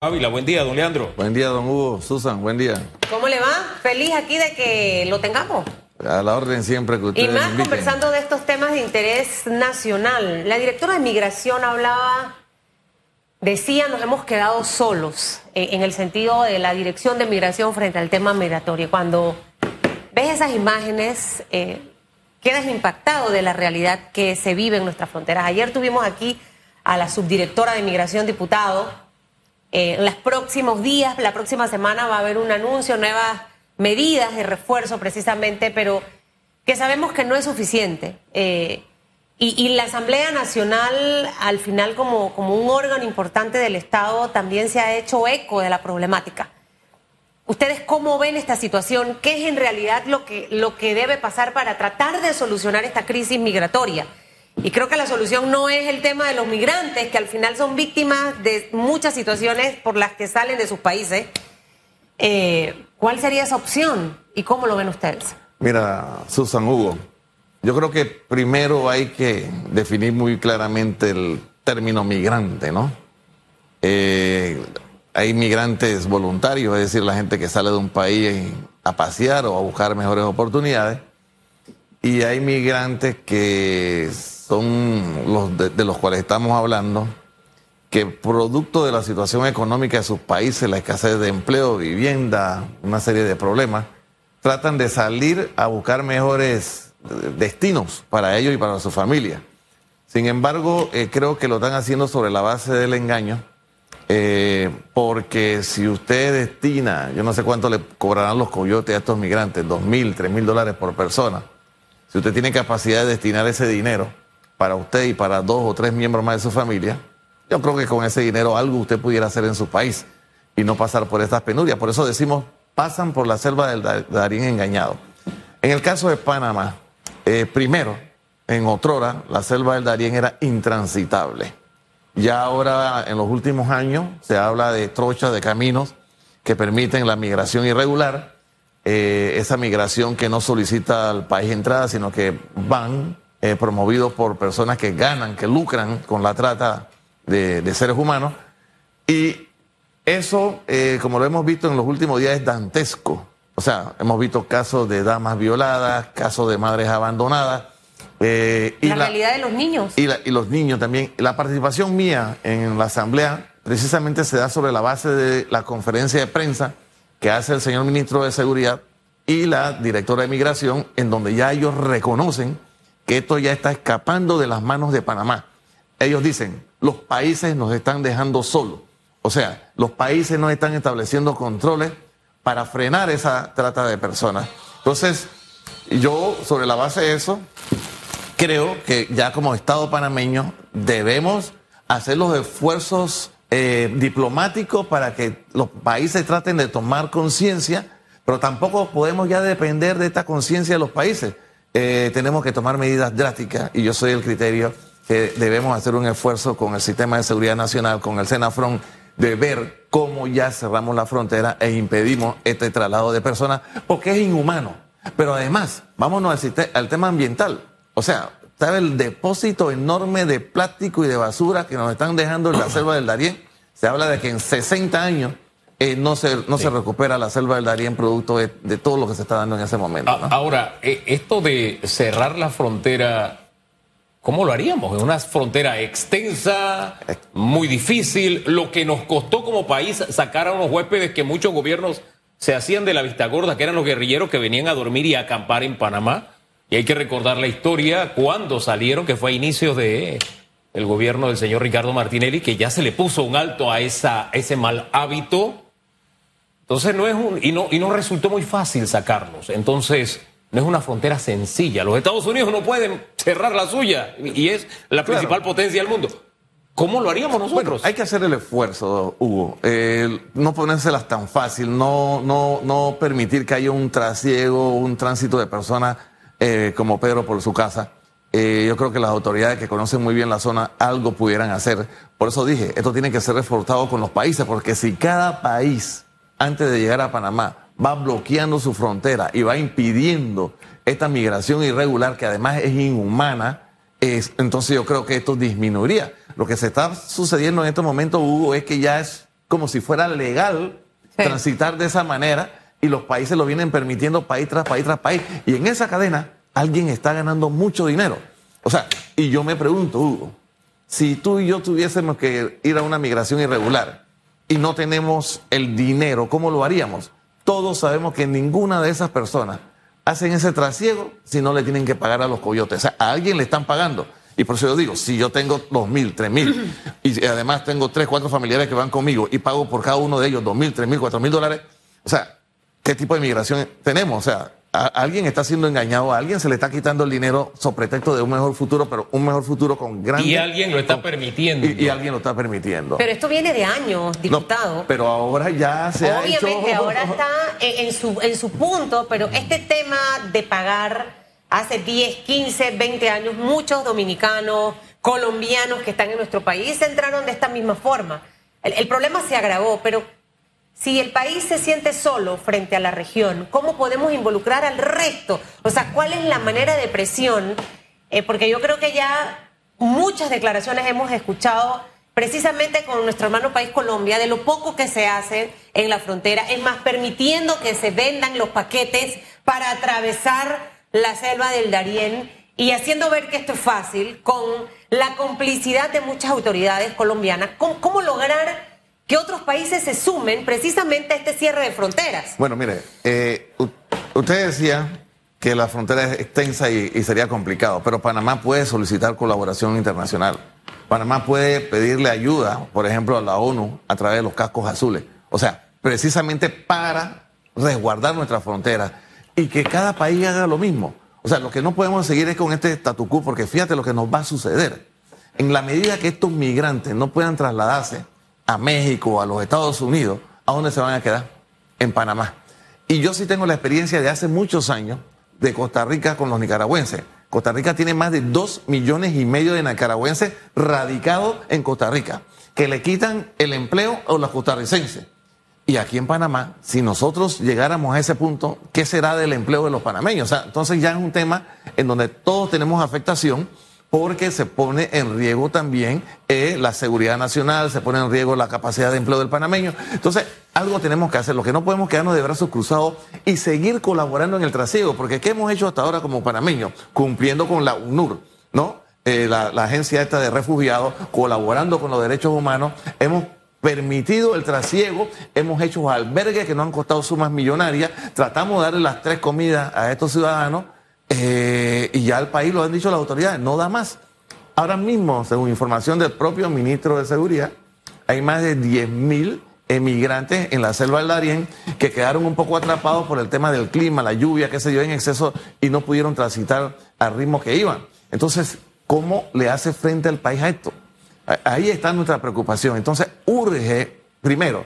Ávila, buen día, don Leandro. Buen día, don Hugo. Susan, buen día. ¿Cómo le va? Feliz aquí de que lo tengamos. A la orden siempre que Y ustedes más inviten. conversando de estos temas de interés nacional. La directora de Migración hablaba, decía, nos hemos quedado solos eh, en el sentido de la dirección de migración frente al tema migratorio. Cuando ves esas imágenes, eh, quedas impactado de la realidad que se vive en nuestras fronteras. Ayer tuvimos aquí a la subdirectora de Migración, diputado. Eh, en los próximos días, la próxima semana va a haber un anuncio, nuevas medidas de refuerzo precisamente, pero que sabemos que no es suficiente. Eh, y, y la Asamblea Nacional, al final, como, como un órgano importante del Estado, también se ha hecho eco de la problemática. ¿Ustedes cómo ven esta situación? ¿Qué es en realidad lo que, lo que debe pasar para tratar de solucionar esta crisis migratoria? Y creo que la solución no es el tema de los migrantes, que al final son víctimas de muchas situaciones por las que salen de sus países. Eh, ¿Cuál sería esa opción y cómo lo ven ustedes? Mira, Susan Hugo, yo creo que primero hay que definir muy claramente el término migrante, ¿no? Eh, hay migrantes voluntarios, es decir, la gente que sale de un país a pasear o a buscar mejores oportunidades. Y hay migrantes que son los de, los cuales estamos hablando, que producto de la situación económica de sus países, la escasez de empleo, vivienda, una serie de problemas, tratan de salir a buscar mejores eh, destinos para ellos y para su familia. Sin embargo, eh, creo que lo están haciendo sobre la base del engaño, eh, porque si usted destina, yo no sé cuánto le cobrarán los coyotes a estos migrantes, dos mil, tres mil dólares por persona, si usted tiene capacidad de destinar ese dinero para usted y para dos o tres miembros más de su familia, yo creo que con ese dinero algo usted pudiera hacer en su país y no pasar por estas penurias. Por eso decimos, pasan por la selva del Da- Darién engañado. En el caso de Panamá, eh, primero, en Otrora, la selva del Darién era intransitable. Ya ahora, en los últimos años, se habla de trochas de caminos que permiten la migración irregular, eh, esa migración que no solicita al país entrada, sino que van eh, promovidos por personas que ganan, que lucran con la trata de, de seres humanos. Y eso, eh, como lo hemos visto en los últimos días, es dantesco. O sea, hemos visto casos de damas violadas, casos de madres abandonadas. eh, y la, la- realidad de los niños. y, la- y los niños también. La participación mía en la asamblea precisamente se da sobre la base de la conferencia de prensa que hace el señor ministro de Seguridad y la directora de Migración, en donde ya ellos reconocen que esto ya está escapando de las manos de Panamá. Ellos dicen, los países nos están dejando solos. O sea, los países no están estableciendo controles para frenar esa trata de personas. Entonces, yo sobre la base de eso, creo que ya como Estado panameño debemos hacer los esfuerzos eh, diplomáticos para que los países traten de tomar conciencia, pero tampoco podemos ya depender de esta conciencia de los países. Eh, tenemos que tomar medidas drásticas y yo soy el criterio que debemos hacer un esfuerzo con el sistema de seguridad nacional, con el Senafron, de ver cómo ya cerramos la frontera e impedimos este traslado de personas, porque es inhumano. Pero además, vámonos al, al tema ambiental. O sea, ¿sabe el depósito enorme de plástico y de basura que nos están dejando en la selva del Darién? Se habla de que en 60 años eh, no, se, no se recupera la selva del Darién producto de, de todo lo que se está dando en ese momento. A- ¿no? Ahora, eh, esto de cerrar la frontera, ¿cómo lo haríamos? Es una frontera extensa, muy difícil, lo que nos costó como país sacar a unos huéspedes que muchos gobiernos se hacían de la vista gorda, que eran los guerrilleros que venían a dormir y a acampar en Panamá. Y hay que recordar la historia cuando salieron, que fue a inicios de el gobierno del señor Ricardo Martinelli, que ya se le puso un alto a esa, ese mal hábito. Entonces no es un, y no, y no resultó muy fácil sacarlos. Entonces, no es una frontera sencilla. Los Estados Unidos no pueden cerrar la suya y es la principal potencia del mundo. ¿Cómo lo haríamos nosotros? Hay que hacer el esfuerzo, Hugo. Eh, no ponérselas tan fácil, no, no, no permitir que haya un trasiego, un tránsito de personas eh, como Pedro por su casa. Eh, yo creo que las autoridades que conocen muy bien la zona algo pudieran hacer. Por eso dije, esto tiene que ser reforzado con los países, porque si cada país, antes de llegar a Panamá, va bloqueando su frontera y va impidiendo esta migración irregular, que además es inhumana, es, entonces yo creo que esto disminuiría. Lo que se está sucediendo en estos momentos, Hugo, es que ya es como si fuera legal transitar de esa manera y los países lo vienen permitiendo país tras país tras país. Y en esa cadena alguien está ganando mucho dinero. O sea, y yo me pregunto, Hugo, si tú y yo tuviésemos que ir a una migración irregular y no tenemos el dinero, ¿cómo lo haríamos? Todos sabemos que ninguna de esas personas hacen ese trasiego si no le tienen que pagar a los coyotes. O sea, a alguien le están pagando. Y por eso yo digo, si yo tengo dos mil, tres mil, y además tengo tres, cuatro familiares que van conmigo y pago por cada uno de ellos dos mil, tres mil, cuatro mil dólares, o sea, ¿qué tipo de migración tenemos? O sea, alguien está siendo engañado, a alguien se le está quitando el dinero sobre pretexto de un mejor futuro, pero un mejor futuro con gran... Y alguien lo está permitiendo. Y, alguien lo está permitiendo. Pero esto viene de años, diputado. pero ahora ya se ha hecho... Obviamente ahora está en, su, en su punto, pero este tema de pagar hace 10, 15, 20 años, muchos dominicanos, colombianos que están en nuestro país entraron de esta misma forma. el problema se agravó, pero si el país se siente solo frente a la región, ¿cómo podemos involucrar al resto? O sea, ¿cuál es la manera de presión? Eh, porque yo creo que ya muchas declaraciones hemos escuchado precisamente con nuestro hermano país Colombia de lo poco que se hace en la frontera, es más, permitiendo que se vendan los paquetes para atravesar la selva del Darién y haciendo ver que esto es fácil con la complicidad de muchas autoridades colombianas. cómo lograr que otros países se sumen precisamente a este cierre de fronteras. Bueno, mire, eh, usted decía que la frontera es extensa y, sería complicado, pero Panamá puede solicitar colaboración internacional. Panamá puede pedirle ayuda, por ejemplo, a la ONU a través de los cascos azules. O sea, precisamente para resguardar nuestra frontera y que cada país haga lo mismo. O sea, lo que no podemos seguir es con este statu quo, porque fíjate lo que nos va a suceder. En la medida que estos migrantes no puedan trasladarse a México, a los Estados Unidos, ¿a dónde se van a quedar? En Panamá. Y yo sí tengo la experiencia de hace muchos años de Costa Rica con los nicaragüenses. Costa Rica tiene más de dos millones y medio de nicaragüenses radicados en Costa Rica, que le quitan el empleo a los costarricenses. Y aquí en Panamá, si nosotros llegáramos a ese punto, ¿qué será del empleo de los panameños? O sea, entonces ya es un tema en donde todos tenemos afectación porque se pone en riesgo también eh, la seguridad nacional, se pone en riesgo la capacidad de empleo del panameño. Entonces, algo tenemos que hacer, lo que no podemos quedarnos de brazos cruzados y seguir colaborando en el trasiego, porque ¿qué hemos hecho hasta ahora como panameños? Cumpliendo con la UNUR, ¿no? Eh, la, la agencia esta de refugiados, colaborando con los derechos humanos, hemos permitido el trasiego, hemos hecho albergues que nos han costado sumas millonarias, tratamos de darle las tres comidas a estos ciudadanos eh, y ya el país lo han dicho las autoridades, no da más. Ahora mismo, según información del propio ministro de Seguridad, hay más de 10.000 emigrantes en la selva del Darién que quedaron un poco atrapados por el tema del clima, la lluvia, que se dio en exceso y no pudieron transitar al ritmo que iban. Entonces, ¿cómo le hace frente al país a esto? Ahí está nuestra preocupación. Entonces, urge, primero,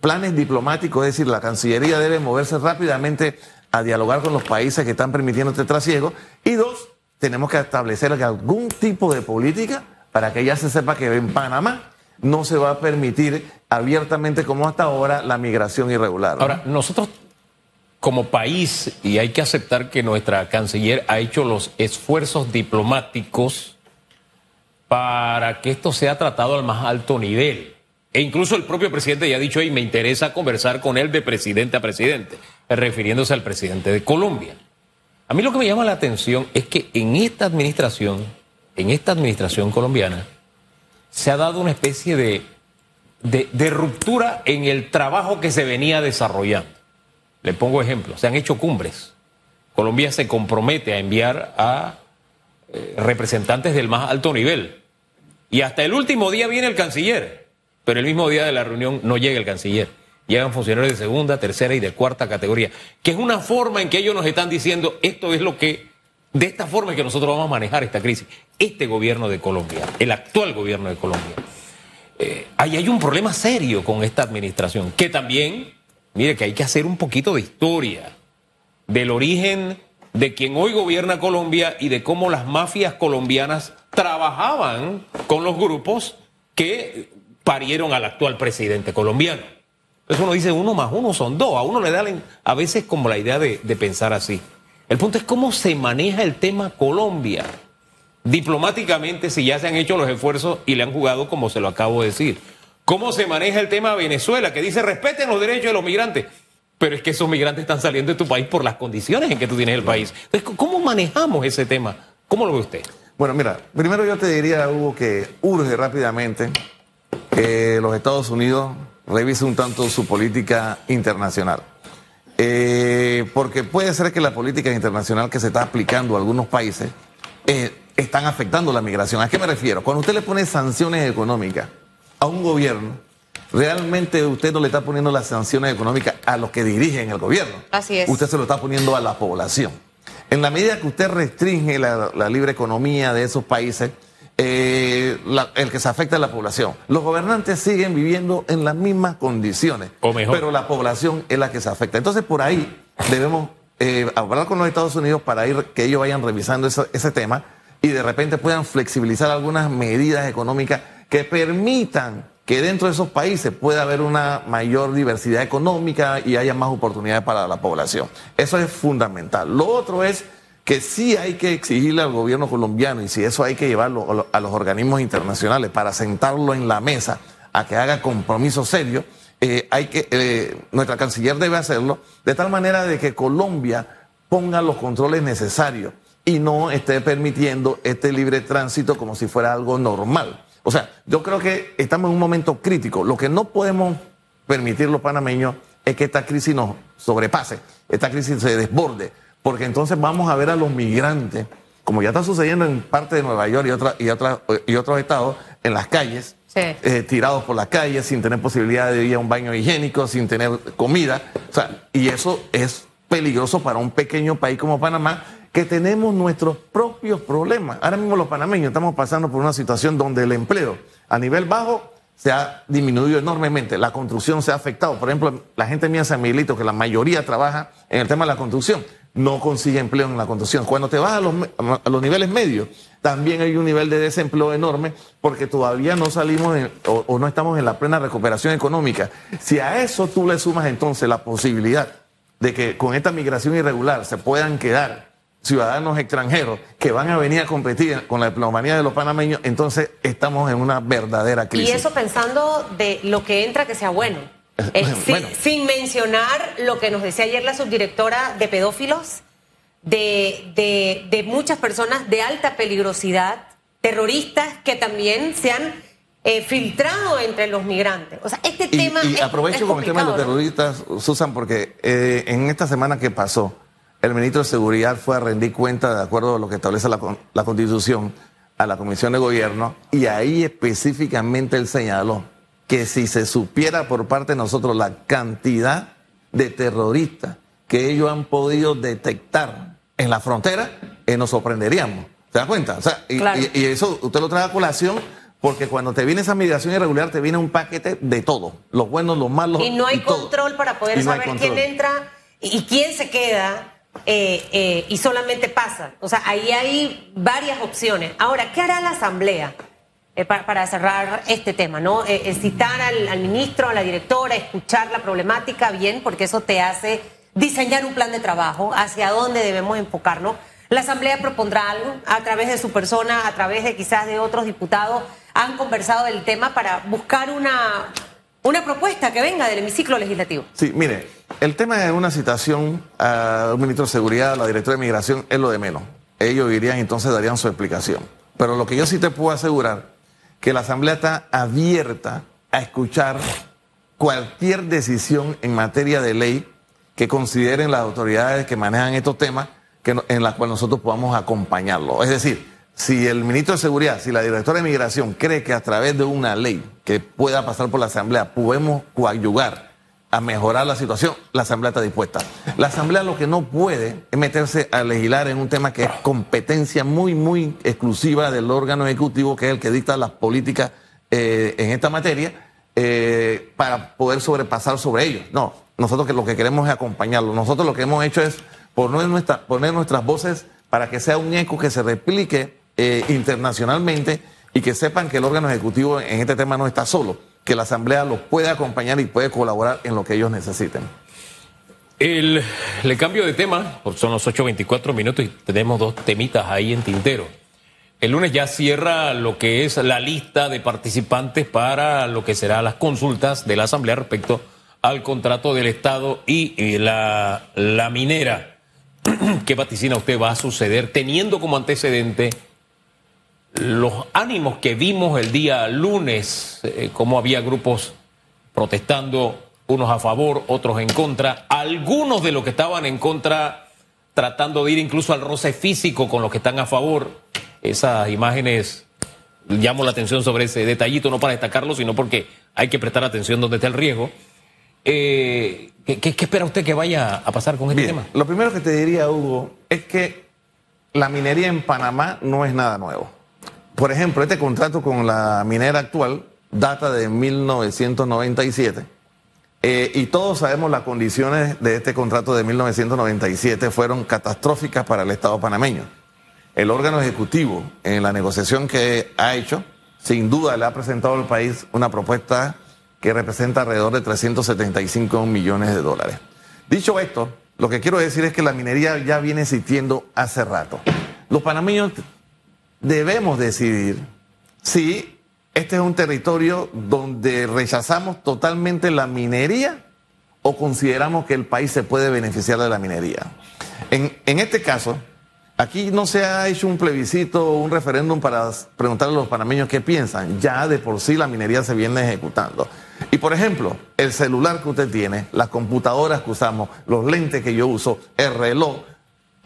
planes diplomáticos, es decir, la Cancillería debe moverse rápidamente a dialogar con los países que están permitiendo este trasiego. Y dos, tenemos que establecer algún tipo de política para que ya se sepa que en Panamá no se va a permitir abiertamente como hasta ahora la migración irregular. Ahora, nosotros como país, y hay que aceptar que nuestra canciller ha hecho los esfuerzos diplomáticos para que esto sea tratado al más alto nivel. E incluso el propio presidente ya ha dicho, y me interesa conversar con él de presidente a presidente, refiriéndose al presidente de Colombia. A mí lo que me llama la atención es que en esta administración, en esta administración colombiana, se ha dado una especie de, de, ruptura en el trabajo que se venía desarrollando. Le pongo ejemplo, se han hecho cumbres. Colombia se compromete a enviar a eh, representantes del más alto nivel. Y hasta el último día viene el canciller pero el mismo día de la reunión no llega el canciller. Llegan funcionarios de segunda, tercera y de cuarta categoría, que es una forma en que ellos nos están diciendo esto es lo que, de esta forma en que nosotros vamos a manejar esta crisis. Este gobierno de Colombia, el actual gobierno de Colombia, eh, ahí hay un problema serio con esta administración, que también, mire que hay que hacer un poquito de historia del origen de quien hoy gobierna Colombia y de cómo las mafias colombianas trabajaban con los grupos que parieron al actual presidente colombiano. Entonces uno dice, uno más uno son dos. A uno le da a veces como la idea de, pensar así. El punto es cómo se maneja el tema Colombia. Diplomáticamente, si ya se han hecho los esfuerzos y le han jugado como se lo acabo de decir. cómo se maneja el tema Venezuela, que dice respeten los derechos de los migrantes. Pero es que esos migrantes están saliendo de tu país por las condiciones en que tú tienes el país. Entonces, ¿cómo manejamos ese tema? ¿Cómo lo ve usted? Bueno, mira, primero yo te diría, Hugo, que urge rápidamente que los Estados Unidos revisen un tanto su política internacional. Eh, porque puede ser que la política internacional que se está aplicando a algunos países eh, están afectando la migración. ¿A qué me refiero? Cuando usted le pone sanciones económicas a un gobierno, realmente usted no le está poniendo las sanciones económicas a los que dirigen el gobierno. Así es. Usted se lo está poniendo a la población. En la medida que usted restringe la, libre economía de esos países, eh, el que se afecta a la población. Los gobernantes siguen viviendo en las mismas condiciones, o mejor. pero la población es la que se afecta. Entonces, por ahí debemos eh, hablar con los Estados Unidos para ir, que ellos vayan revisando ese tema y de repente puedan flexibilizar algunas medidas económicas que permitan que dentro de esos países pueda haber una mayor diversidad económica y haya más oportunidades para la población. Eso es fundamental. Lo otro es que sí hay que exigirle al gobierno colombiano y si eso hay que llevarlo a los organismos internacionales para sentarlo en la mesa a que haga compromisos serios, eh, hay que, eh, nuestra canciller debe hacerlo de tal manera de que Colombia ponga los controles necesarios y no esté permitiendo este libre tránsito como si fuera algo normal. O sea, yo creo que estamos en un momento crítico. Lo que no podemos permitir los panameños es que esta crisis nos sobrepase, esta crisis se desborde, porque entonces vamos a ver a los migrantes, como ya está sucediendo en parte de Nueva York y, y, y otros estados, en las calles, eh, tirados por las calles, sin tener posibilidad de ir a un baño higiénico, sin tener comida. O sea, y eso es peligroso para un pequeño país como Panamá, que tenemos nuestros propios problemas. Ahora mismo los panameños estamos pasando por una situación donde el empleo a nivel bajo se ha disminuido enormemente, la construcción se ha afectado. Por ejemplo, la gente mía San Miguelito, que la mayoría trabaja en el tema de la construcción, no consigue empleo en la construcción. Cuando te vas a los, a los niveles medios, también hay un nivel de desempleo enorme porque todavía no salimos o, o no estamos en la plena recuperación económica. Si a eso tú le sumas entonces la posibilidad de que con esta migración irregular se puedan quedar ciudadanos extranjeros que van a venir a competir con la diplomanía de los panameños, entonces estamos en una verdadera crisis. Y eso pensando de lo que entra que sea bueno. Eh, sin, mencionar lo que nos decía ayer la subdirectora de pedófilos, de, de, muchas personas de alta peligrosidad, terroristas que también se han eh, filtrado entre los migrantes. O sea, este tema. Y aprovecho con el tema de los terroristas, Susan, porque eh, en esta semana que pasó, el ministro de Seguridad fue a rendir cuenta, de acuerdo a lo que establece la, Constitución, a la Comisión de Gobierno, y ahí específicamente él señaló que si se supiera por parte de nosotros la cantidad de terroristas que ellos han podido detectar en la frontera, eh, nos sorprenderíamos. ¿Se da cuenta? O sea, y, eso usted lo trae a colación porque cuando te viene esa migración irregular te viene un paquete de todo, los buenos, los malos. Y no hay control para poder saber quién entra y quién se queda eh, eh, y solamente pasa. O sea, ahí hay varias opciones. Ahora, ¿qué hará la Asamblea eh, para, cerrar este tema? ¿no? citar al, ministro, a la directora, escuchar la problemática bien, porque eso te hace diseñar un plan de trabajo hacia dónde debemos enfocarnos. La Asamblea propondrá algo a través de su persona, a través de quizás de otros diputados. Han conversado del tema para buscar una, una propuesta que venga del hemiciclo legislativo. Sí, mire, el tema de una citación a ministro de Seguridad, a la directora de Migración, es lo de menos. Ellos irían entonces darían su explicación. Pero lo que yo sí te puedo asegurar, que la Asamblea está abierta a escuchar cualquier decisión en materia de ley que consideren las autoridades que manejan estos temas en la cual nosotros podamos acompañarlo. Es decir, si el ministro de Seguridad, si la directora de Migración cree que a través de una ley que pueda pasar por la Asamblea podemos coadyugar a mejorar la situación, la Asamblea está dispuesta. La Asamblea lo que no puede es meterse a legislar en un tema que es competencia muy, muy exclusiva del órgano ejecutivo, que es el que dicta las políticas eh, en esta materia, eh, para poder sobrepasar sobre ellos. No, nosotros lo que queremos es acompañarlo. Nosotros lo que hemos hecho es poner nuestras voces para que sea un eco que se replique eh, internacionalmente y que sepan que el órgano ejecutivo en este tema no está solo, que la Asamblea los puede acompañar y puede colaborar en lo que ellos necesiten. El, le cambio de tema, son los 8.24 minutos y tenemos dos temitas ahí en tintero. El lunes ya cierra lo que es la lista de participantes para lo que será las consultas de la Asamblea respecto al contrato del Estado y, la, la minera. ¿Qué vaticina usted va a suceder teniendo como antecedente los ánimos que vimos el día lunes, eh, cómo había grupos protestando, unos a favor, otros en contra, algunos de los que estaban en contra tratando de ir incluso al roce físico con los que están a favor? Esas imágenes llamo la atención sobre ese detallito, no para destacarlo, sino porque hay que prestar atención donde está el riesgo. Eh, ¿qué, espera usted que vaya a pasar con este tema? Lo primero que te diría, Hugo, es que la minería en Panamá no es nada nuevo. Por ejemplo, este contrato con la minera actual data de 1997. Eh, y todos sabemos las condiciones de este contrato de 1997 fueron catastróficas para el Estado panameño. El órgano ejecutivo, en la negociación que ha hecho, sin duda le ha presentado al país una propuesta que representa alrededor de 375 millones de dólares. Dicho esto, lo que quiero decir es que la minería ya viene existiendo hace rato. Los panameños debemos decidir si este es un territorio donde rechazamos totalmente la minería o consideramos que el país se puede beneficiar de la minería. En, en este caso, Aquí no se ha hecho un plebiscito o un referéndum para preguntarle a los panameños qué piensan. Ya de por sí la minería se viene ejecutando. Y por ejemplo, el celular que usted tiene, las computadoras que usamos, los lentes que yo uso, el reloj,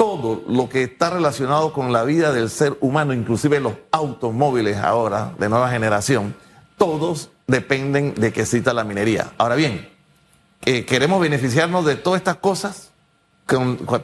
todo lo que está relacionado con la vida del ser humano, inclusive los automóviles ahora de nueva generación, todos dependen de que exista la minería. Ahora bien, eh, queremos beneficiarnos de todas estas cosas,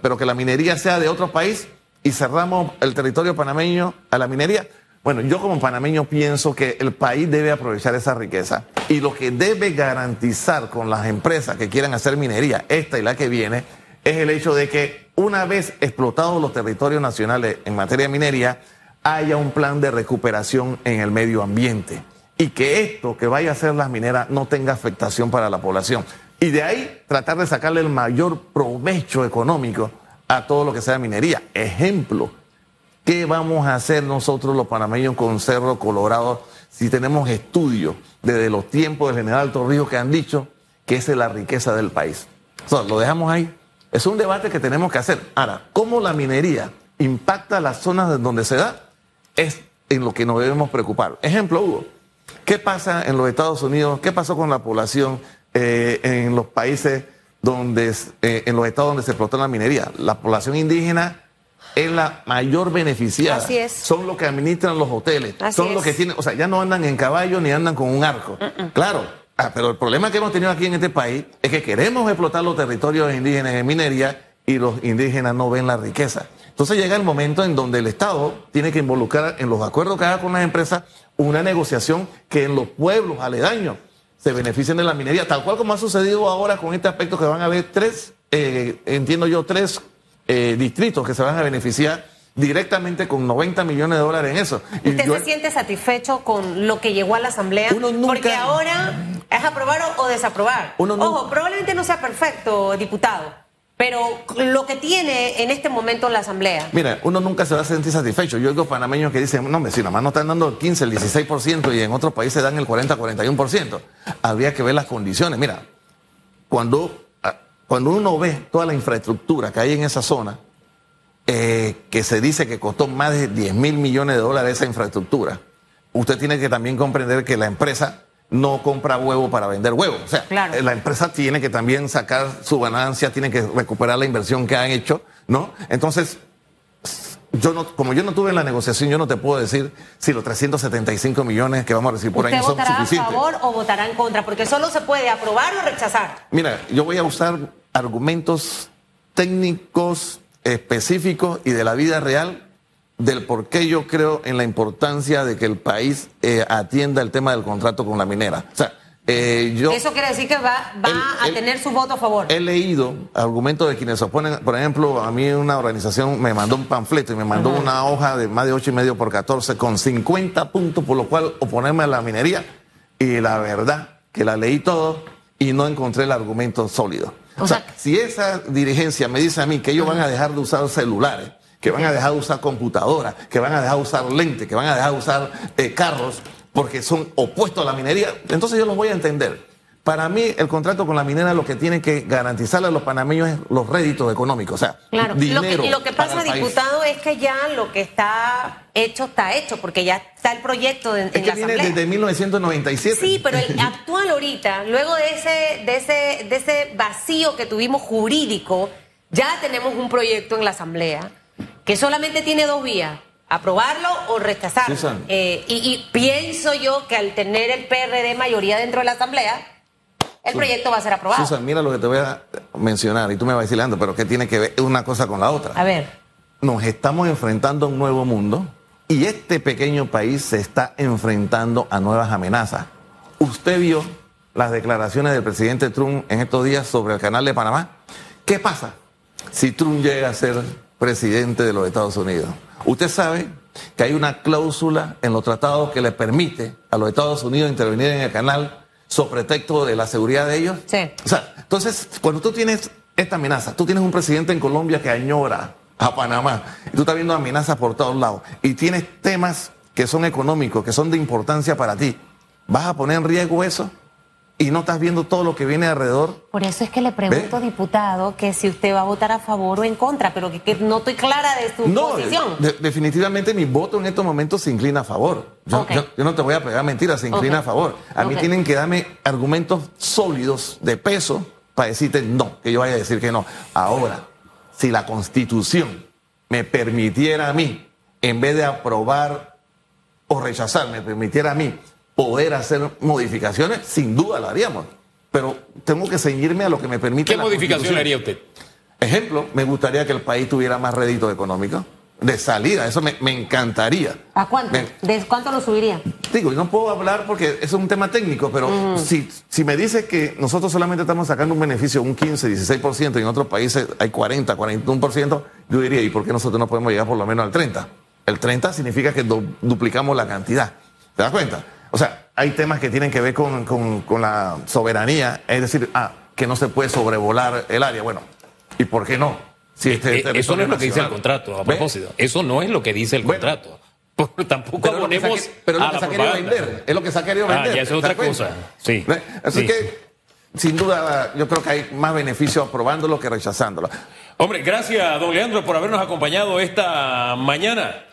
pero que la minería sea de otro país y cerramos el territorio panameño a la minería. Bueno, yo como panameño pienso que el país debe aprovechar esa riqueza y lo que debe garantizar con las empresas que quieran hacer minería, esta y la que viene, es el hecho de que una vez explotados los territorios nacionales en materia de minería, haya un plan de recuperación en el medio ambiente y que esto que vaya a hacer las mineras no tenga afectación para la población. Y de ahí tratar de sacarle el mayor provecho económico a todo lo que sea minería. Ejemplo, ¿qué vamos a hacer nosotros los panameños con Cerro Colorado si tenemos estudios desde los tiempos del general Torrijos que han dicho que esa es la riqueza del país? lo dejamos ahí. Es un debate que tenemos que hacer. Ahora, ¿cómo la minería impacta las zonas donde se da? Es en lo que nos debemos preocupar. Ejemplo, Hugo, ¿qué pasa en los Estados Unidos? ¿Qué pasó con la población eh, en los países donde, eh, en los estados donde se explota la minería. La población indígena es la mayor beneficiada. Así es. Son los que administran los hoteles. son los que tienen, o sea, ya no andan en caballo ni andan con un arco. Claro. Ah, pero el problema que hemos tenido aquí en este país es que queremos explotar los territorios indígenas en minería y los indígenas no ven la riqueza. Entonces llega el momento en donde el Estado tiene que involucrar en los acuerdos que haga con las empresas una negociación que en los pueblos aledaños se beneficien de la minería, tal cual como ha sucedido ahora con este aspecto que van a haber tres, eh, entiendo yo, tres eh, distritos que se van a beneficiar directamente con 90 millones de dólares en eso. ¿Usted se siente satisfecho con lo que llegó a la Asamblea? Porque ahora es aprobar o, desaprobar. Ojo, probablemente no sea perfecto, diputado. Pero lo que tiene en este momento la Asamblea. Mira, uno nunca se va a sentir satisfecho. Yo oigo panameños que dicen, no, si nomás no están dando el 15, el 16% y en otros países dan el 40, 41%. Habría que ver las condiciones. Mira, cuando, ah, cuando uno ve toda la infraestructura que hay en esa zona, eh, que se dice que costó más de 10 mil millones de dólares esa infraestructura, usted tiene que también comprender que la empresa no compra huevo para vender huevo. O sea, la empresa tiene que también sacar su ganancia, tiene que recuperar la inversión que han hecho, ¿no? Entonces, yo no, como yo no tuve en la negociación, yo no te puedo decir si los 375 millones que vamos a recibir por año son suficientes. ¿Votará a favor o votará en contra? Porque solo se puede aprobar o rechazar. Mira, yo voy a usar argumentos técnicos específicos y de la vida real del por qué yo creo en la importancia de que el país eh, atienda el tema del contrato con la minera. O sea, eh, yo, Eso quiere decir que va, a tener su voto a favor. He leído argumentos de quienes oponen, por ejemplo, a mí una organización me mandó un panfleto y me mandó una hoja de más de ocho y medio por 14 con 50 puntos por lo cual oponerme a la minería y la verdad que la leí todo y no encontré el argumento sólido. O, sea, si esa dirigencia me dice a mí que ellos van a dejar de usar celulares, que van a dejar de usar computadoras, que van a dejar de usar lentes, que van a dejar de usar eh, carros, porque son opuestos a la minería. Entonces yo los voy a entender. Para mí, el contrato con la minera lo que tiene que garantizarle a los panameños es los réditos económicos. O sea, claro. dinero lo que, lo que para pasa, país. diputado, es que ya lo que está hecho está hecho, porque ya está el proyecto en, Es en que la viene Asamblea. desde 1997. Sí, pero el actual ahorita, luego de ese, de ese, de ese vacío que tuvimos jurídico, ya tenemos un proyecto en la Asamblea que solamente tiene dos vías, aprobarlo o rechazarlo. Eh, y, y pienso yo que al tener el PRD mayoría dentro de la Asamblea, el proyecto va a ser aprobado. Susan, mira lo que te voy a mencionar y tú me vas Leandro, pero ¿qué tiene que ver una cosa con la otra? A ver, Nos estamos enfrentando a un nuevo mundo y este pequeño país se está enfrentando a nuevas amenazas. Usted vio las declaraciones del presidente Trump en estos días sobre el canal de Panamá. ¿Qué pasa si Trump llega a ser presidente de los Estados Unidos? Usted sabe que hay una cláusula en los tratados que le permite a los Estados Unidos intervenir en el canal sobre pretexto de la seguridad de ellos. Sí. O sea, entonces, cuando tú tienes esta amenaza, tú tienes un presidente en Colombia que añora a Panamá, y tú estás viendo amenazas por todos lados, y tienes temas que son económicos, que son de importancia para ti, ¿vas a poner en riesgo eso? Y no estás viendo todo lo que viene alrededor. por eso es que le pregunto, diputado, que si usted va a votar a favor o en contra, pero que, que no estoy clara de su No, posición. de- definitivamente mi voto en estos momentos se inclina a favor. Yo, Ok. yo- yo no te voy a pegar mentiras, se inclina a favor. A mí tienen que darme argumentos sólidos de peso para decirte no, que yo vaya a decir que no. Ahora, si la constitución me permitiera a mí, en vez de aprobar o rechazar, me permitiera a mí poder hacer modificaciones, sin duda lo haríamos. Pero tengo que ceñirme a lo que me permite. ¿Qué la modificación haría usted? Ejemplo, me gustaría que el país tuviera más rédito económico de salida, eso me, me encantaría. ¿A cuánto? Me- ¿De cuánto lo subiría? digo, yo no puedo hablar porque eso es un tema técnico, pero si, si me dices que nosotros solamente estamos sacando un beneficio un 15, 16% y en otros países hay 40, 41%, yo diría, ¿y por qué nosotros no podemos llegar por lo menos al 30? El 30 significa que du- duplicamos la cantidad. ¿Te das cuenta? O sea, hay temas que tienen que ver con, con- con la soberanía, es decir, ah, que no se puede sobrevolar el área. Bueno, ¿y por qué no? Si este Eh, territorio eso no es lo que dice el contrato, a propósito. Eso no es lo que dice el Bueno. contrato. Porque tampoco Pero es lo que abonemos se ha- pero es lo a que se ha querido propaganda. vender. Es lo que se ha querido Ah, vender. ya es ¿te otra cosa. Sí. Así Sí. que, sin duda, yo creo que hay más beneficios aprobándolo que rechazándolo. Hombre, gracias, don Leandro, por habernos acompañado esta mañana.